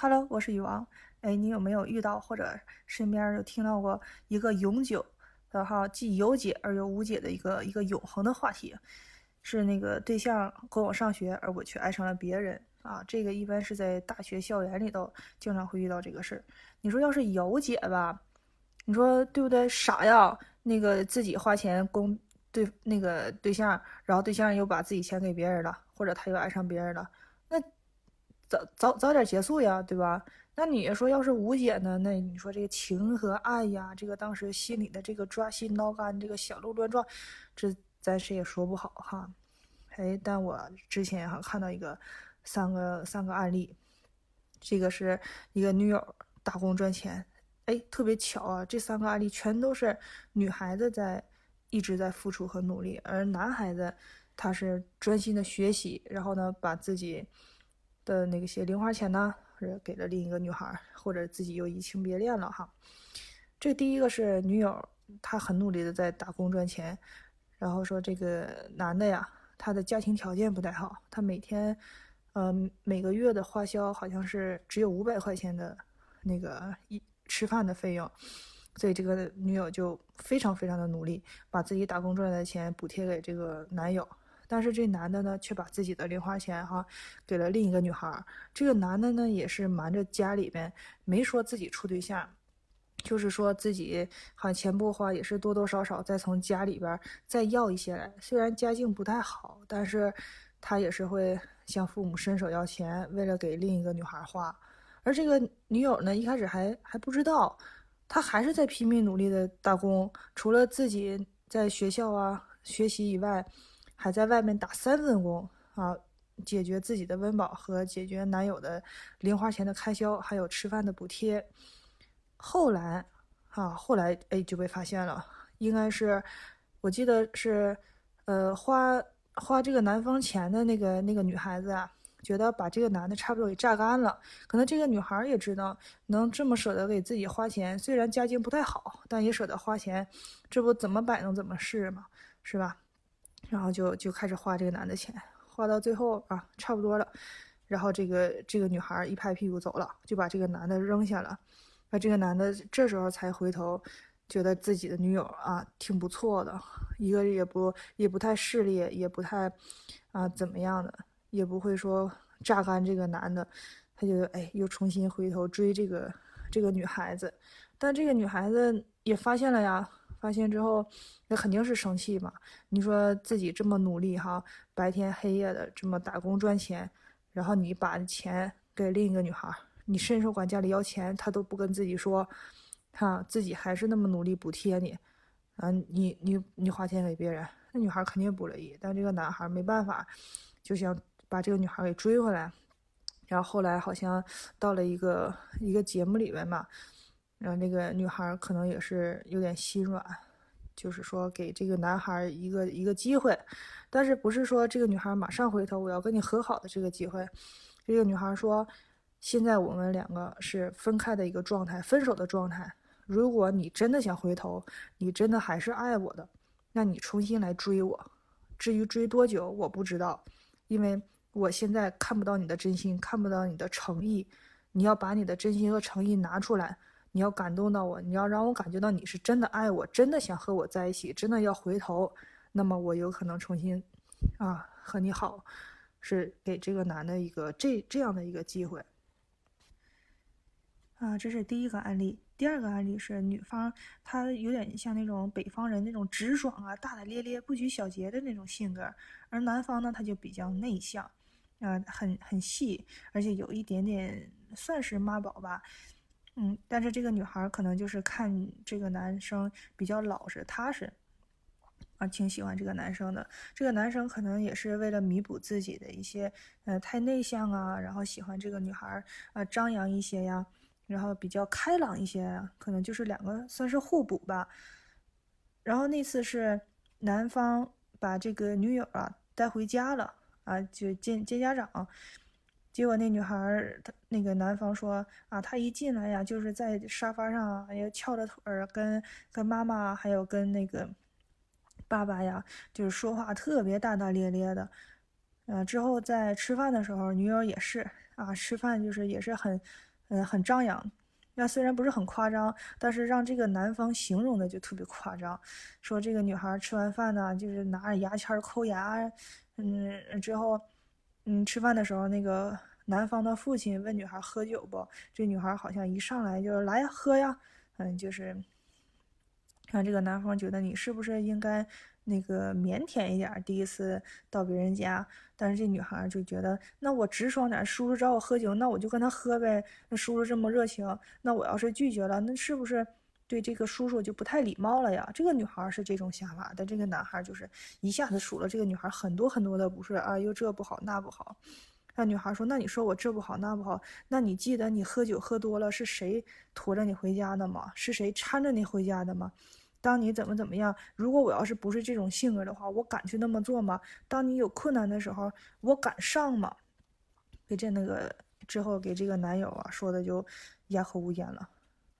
Hello，我是雨王。哎，你有没有遇到或者身边有听到过一个永久的哈，既有解而又无解的一个一个永恒的话题？是那个对象跟我上学，而我却爱上了别人啊！这个一般是在大学校园里头经常会遇到这个事儿。你说要是有解吧，你说对不对？傻呀，那个自己花钱供对那个对象，然后对象又把自己钱给别人了，或者他又爱上别人了，早早早点结束呀，对吧？那你说要是无解呢？那你说这个情和爱呀，这个当时心里的这个抓心挠肝，这个小鹿乱撞，这咱谁也说不好哈。哎，但我之前哈看到一个三个三个案例，这个是一个女友打工赚钱，哎，特别巧啊，这三个案例全都是女孩子在一直在付出和努力，而男孩子他是专心的学习，然后呢把自己。的那个些零花钱呢，或者给了另一个女孩，或者自己又移情别恋了哈。这第一个是女友，她很努力的在打工赚钱，然后说这个男的呀，他的家庭条件不太好，他每天，嗯，每个月的花销好像是只有五百块钱的那个一吃饭的费用，所以这个女友就非常非常的努力，把自己打工赚来的钱补贴给这个男友。但是这男的呢，却把自己的零花钱哈给了另一个女孩。这个男的呢，也是瞒着家里边，没说自己处对象，就是说自己好像钱不花，也是多多少少再从家里边再要一些来。虽然家境不太好，但是他也是会向父母伸手要钱，为了给另一个女孩花。而这个女友呢，一开始还还不知道，他还是在拼命努力的打工，除了自己在学校啊学习以外。还在外面打三份工啊，解决自己的温饱和解决男友的零花钱的开销，还有吃饭的补贴。后来，啊，后来哎就被发现了，应该是，我记得是，呃，花花这个男方钱的那个那个女孩子啊，觉得把这个男的差不多给榨干了。可能这个女孩也知道，能这么舍得给自己花钱，虽然家境不太好，但也舍得花钱，这不怎么摆弄怎么是嘛，是吧？然后就就开始花这个男的钱，花到最后啊，差不多了。然后这个这个女孩一拍屁股走了，就把这个男的扔下了。那这个男的这时候才回头，觉得自己的女友啊挺不错的，一个也不也不太势利，也不太啊怎么样的，也不会说榨干这个男的。他就哎又重新回头追这个这个女孩子，但这个女孩子也发现了呀。发现之后，那肯定是生气嘛。你说自己这么努力哈，白天黑夜的这么打工赚钱，然后你把钱给另一个女孩，你伸手管家里要钱，她都不跟自己说，哈，自己还是那么努力补贴你，啊，你你你花钱给别人，那女孩肯定不乐意。但这个男孩没办法，就想把这个女孩给追回来。然后后来好像到了一个一个节目里面嘛。然后那个女孩可能也是有点心软，就是说给这个男孩一个一个机会，但是不是说这个女孩马上回头我要跟你和好的这个机会。这个女孩说，现在我们两个是分开的一个状态，分手的状态。如果你真的想回头，你真的还是爱我的，那你重新来追我。至于追多久，我不知道，因为我现在看不到你的真心，看不到你的诚意。你要把你的真心和诚意拿出来。你要感动到我，你要让我感觉到你是真的爱我，真的想和我在一起，真的要回头，那么我有可能重新，啊，和你好，是给这个男的一个这这样的一个机会。啊，这是第一个案例。第二个案例是女方，她有点像那种北方人那种直爽啊、大大咧咧、不拘小节的那种性格，而男方呢，他就比较内向，啊，很很细，而且有一点点算是妈宝吧。嗯，但是这个女孩可能就是看这个男生比较老实踏实，啊，挺喜欢这个男生的。这个男生可能也是为了弥补自己的一些，呃，太内向啊，然后喜欢这个女孩啊，张扬一些呀，然后比较开朗一些，可能就是两个算是互补吧。然后那次是男方把这个女友啊带回家了啊，就见见家长。结果那女孩儿，她那个男方说啊，他一进来呀，就是在沙发上，哎呀，翘着腿儿，跟跟妈妈还有跟那个爸爸呀，就是说话特别大大咧咧的。嗯，之后在吃饭的时候，女友也是啊，吃饭就是也是很嗯，很张扬。那虽然不是很夸张，但是让这个男方形容的就特别夸张，说这个女孩吃完饭呢，就是拿着牙签抠牙，嗯，之后，嗯，吃饭的时候，那个男方的父亲问女孩喝酒不？这女孩好像一上来就来呀，喝呀，嗯，就是让这个男方觉得你是不是应该。那个腼腆一点，第一次到别人家，但是这女孩就觉得，那我直爽点，叔叔找我喝酒，那我就跟他喝呗。那叔叔这么热情，那我要是拒绝了，那是不是对这个叔叔就不太礼貌了呀？这个女孩是这种想法，但这个男孩就是一下子数了这个女孩很多很多的不是啊，又这不好那不好。那女孩说，那你说我这不好那不好，那你记得你喝酒喝多了是谁驮着你回家的吗？是谁搀着你回家的吗？当你怎么怎么样？如果我要是不是这种性格的话，我敢去那么做吗？当你有困难的时候，我敢上吗？给这那个之后给这个男友啊说的就哑口无言了。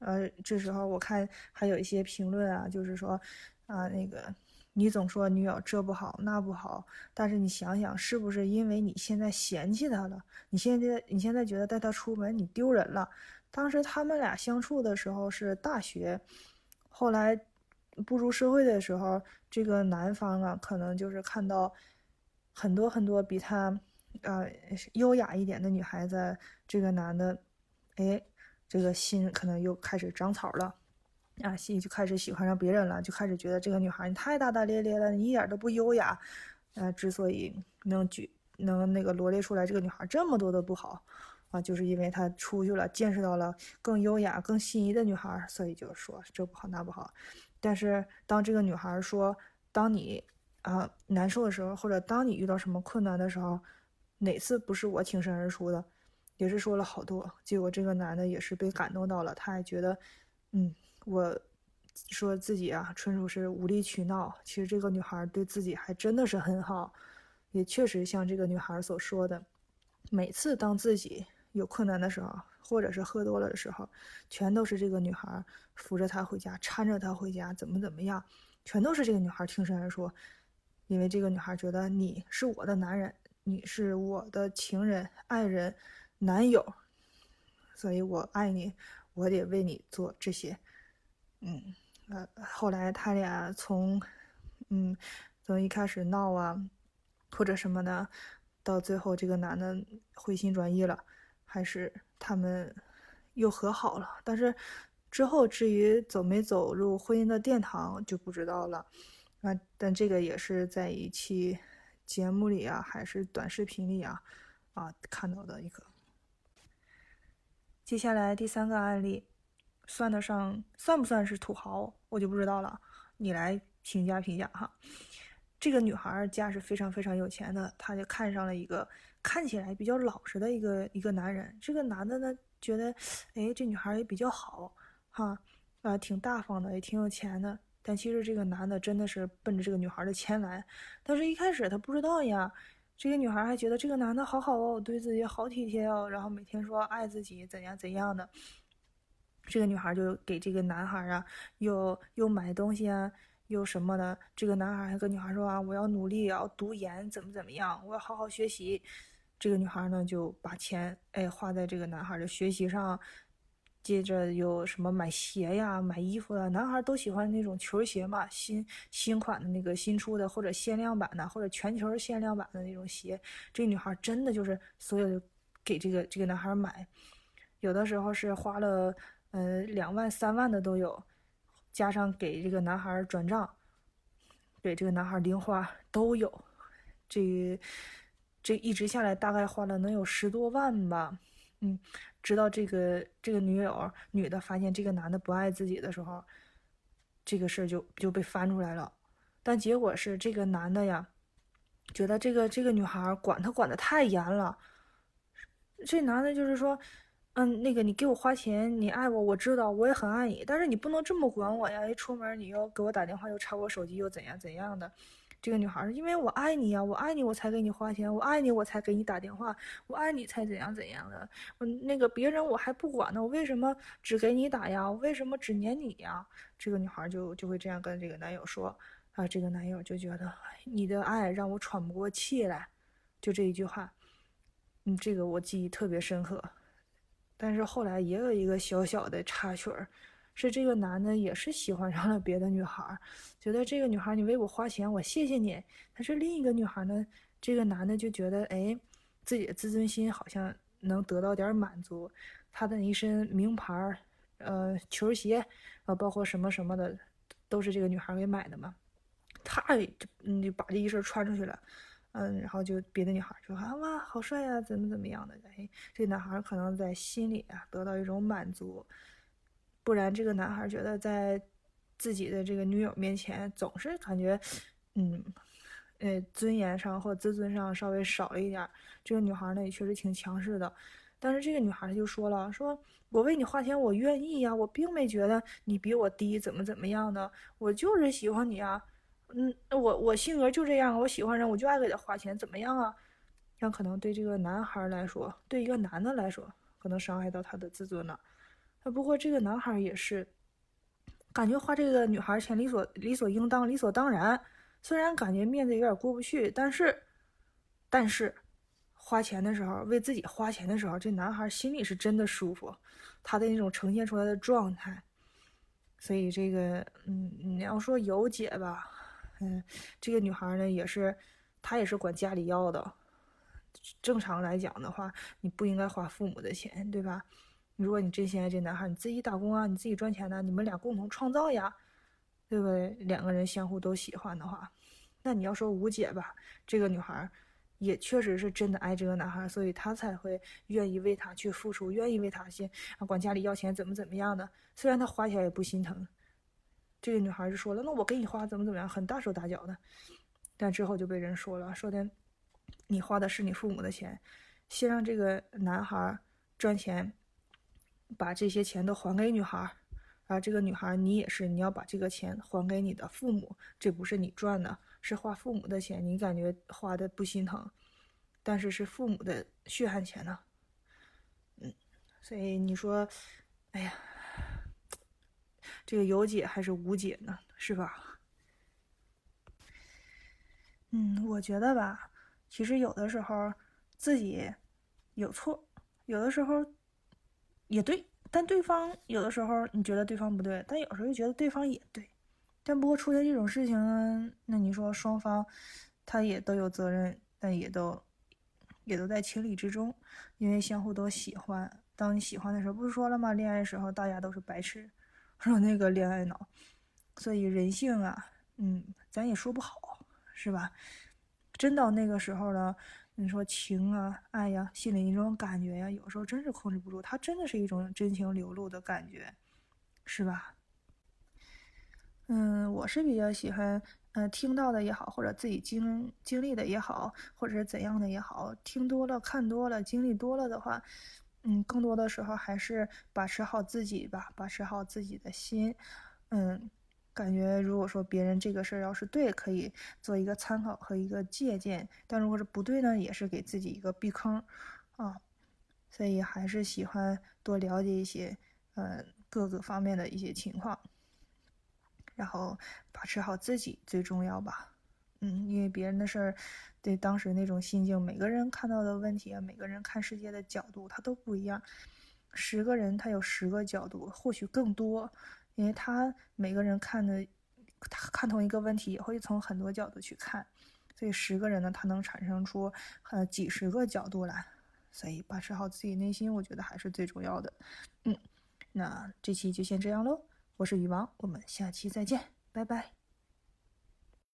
呃，这时候我看还有一些评论啊，就是说啊，那个你总说女友这不好那不好，但是你想想，是不是因为你现在嫌弃他了？你现在你现在觉得带他出门你丢人了？当时他们俩相处的时候是大学，后来。步入社会的时候，这个男方啊，可能就是看到很多很多比他呃优雅一点的女孩子，这个男的，哎，这个心可能又开始长草了，啊，心里就开始喜欢上别人了，就开始觉得这个女孩你太大大咧咧了，你一点都不优雅，呃，之所以能举能那个罗列出来这个女孩这么多的不好，啊，就是因为他出去了，见识到了更优雅、更心仪的女孩，所以就说这不好那不好。但是当这个女孩说，当你啊难受的时候，或者当你遇到什么困难的时候，哪次不是我挺身而出的？也是说了好多。结果这个男的也是被感动到了，他还觉得，嗯，我说自己啊，纯属是无理取闹。其实这个女孩对自己还真的是很好，也确实像这个女孩所说的，每次当自己有困难的时候。或者是喝多了的时候，全都是这个女孩扶着他回家，搀着他回家，怎么怎么样，全都是这个女孩挺身而出，因为这个女孩觉得你是我的男人，你是我的情人、爱人、男友，所以我爱你，我得为你做这些。嗯，呃，后来他俩从，嗯，从一开始闹啊，或者什么的，到最后这个男的回心转意了，还是。他们又和好了，但是之后至于走没走入婚姻的殿堂就不知道了。啊，但这个也是在一期节目里啊，还是短视频里啊，啊看到的一个。接下来第三个案例，算得上算不算是土豪，我就不知道了，你来评价评价哈。这个女孩家是非常非常有钱的，她就看上了一个。看起来比较老实的一个一个男人，这个男的呢觉得，哎，这女孩也比较好，哈，啊，挺大方的，也挺有钱的。但其实这个男的真的是奔着这个女孩的钱来。但是一开始他不知道呀，这个女孩还觉得这个男的好好哦，对自己好体贴哦，然后每天说爱自己怎样怎样的。这个女孩就给这个男孩啊，又又买东西啊。又什么的？这个男孩还跟女孩说啊，我要努力，要读研，怎么怎么样？我要好好学习。这个女孩呢，就把钱哎花在这个男孩的学习上，接着有什么买鞋呀、买衣服啊。男孩都喜欢那种球鞋嘛，新新款的那个新出的，或者限量版的，或者全球限量版的那种鞋。这女孩真的就是所有的给这个这个男孩买，有的时候是花了呃两万、三万的都有。加上给这个男孩转账，给这个男孩零花都有，这这一直下来大概花了能有十多万吧。嗯，直到这个这个女友女的发现这个男的不爱自己的时候，这个事儿就就被翻出来了。但结果是这个男的呀，觉得这个这个女孩管他管的太严了。这男的就是说。嗯，那个你给我花钱，你爱我，我知道，我也很爱你，但是你不能这么管我呀！一出门你又给我打电话，又查我手机，又怎样怎样的？这个女孩，因为我爱你呀，我爱你，我才给你花钱，我爱你，我才给你打电话，我爱你才怎样怎样的？嗯，那个别人我还不管呢，我为什么只给你打呀？我为什么只黏你呀？这个女孩就就会这样跟这个男友说啊，这个男友就觉得你的爱让我喘不过气来，就这一句话，嗯，这个我记忆特别深刻。但是后来也有一个小小的插曲儿，是这个男的也是喜欢上了别的女孩，觉得这个女孩你为我花钱，我谢谢你。但是另一个女孩呢，这个男的就觉得，哎，自己的自尊心好像能得到点满足，他的一身名牌儿，呃，球鞋，啊，包括什么什么的，都是这个女孩给买的嘛。他就嗯就把这一身穿出去了。嗯，然后就别的女孩说啊哇好帅呀，怎么怎么样的？哎，这男孩可能在心里啊得到一种满足，不然这个男孩觉得在自己的这个女友面前总是感觉，嗯，呃，尊严上或自尊上稍微少了一点。这个女孩呢也确实挺强势的，但是这个女孩就说了，说我为你花钱，我愿意呀，我并没觉得你比我低，怎么怎么样的，我就是喜欢你啊。嗯，我我性格就这样，我喜欢人我就爱给他花钱，怎么样啊？像可能对这个男孩来说，对一个男的来说，可能伤害到他的自尊了。啊，不过这个男孩也是，感觉花这个女孩钱理所理所应当，理所当然。虽然感觉面子有点过不去，但是，但是，花钱的时候为自己花钱的时候，这男孩心里是真的舒服，他的那种呈现出来的状态。所以这个，嗯，你要说有姐吧。嗯，这个女孩呢，也是，她也是管家里要的。正常来讲的话，你不应该花父母的钱，对吧？如果你真心爱这男孩，你自己打工啊，你自己赚钱呢，你们俩共同创造呀，对不对？两个人相互都喜欢的话，那你要说无解吧，这个女孩也确实是真的爱这个男孩，所以她才会愿意为他去付出，愿意为他去管家里要钱，怎么怎么样的。虽然她花起来也不心疼。这个女孩就说了：“那我给你花怎么怎么样，很大手大脚的。”但之后就被人说了，说的你花的是你父母的钱，先让这个男孩赚钱，把这些钱都还给女孩，啊这个女孩你也是，你要把这个钱还给你的父母，这不是你赚的，是花父母的钱，你感觉花的不心疼，但是是父母的血汗钱呢。嗯，所以你说，哎呀。这个有解还是无解呢？是吧？嗯，我觉得吧，其实有的时候自己有错，有的时候也对，但对方有的时候你觉得对方不对，但有时候又觉得对方也对。但不过出现这种事情呢，那你说双方他也都有责任，但也都也都在情理之中，因为相互都喜欢。当你喜欢的时候，不是说了吗？恋爱时候大家都是白痴。说那个恋爱脑，所以人性啊，嗯，咱也说不好，是吧？真到那个时候了，你说情啊、爱呀、心里那种感觉呀，有时候真是控制不住，它真的是一种真情流露的感觉，是吧？嗯，我是比较喜欢，呃，听到的也好，或者自己经经历的也好，或者是怎样的也好，听多了、看多了、经历多了的话。嗯，更多的时候还是把持好自己吧，把持好自己的心。嗯，感觉如果说别人这个事儿要是对，可以做一个参考和一个借鉴；但如果是不对呢，也是给自己一个避坑啊。所以还是喜欢多了解一些，呃，各个方面的一些情况，然后把持好自己最重要吧。嗯，因为别人的事儿，对当时那种心境，每个人看到的问题啊，每个人看世界的角度，他都不一样。十个人他有十个角度，或许更多，因为他每个人看的，他看同一个问题也会从很多角度去看，所以十个人呢，他能产生出呃几十个角度来。所以把持好自己内心，我觉得还是最重要的。嗯，那这期就先这样喽。我是羽王，我们下期再见，拜拜。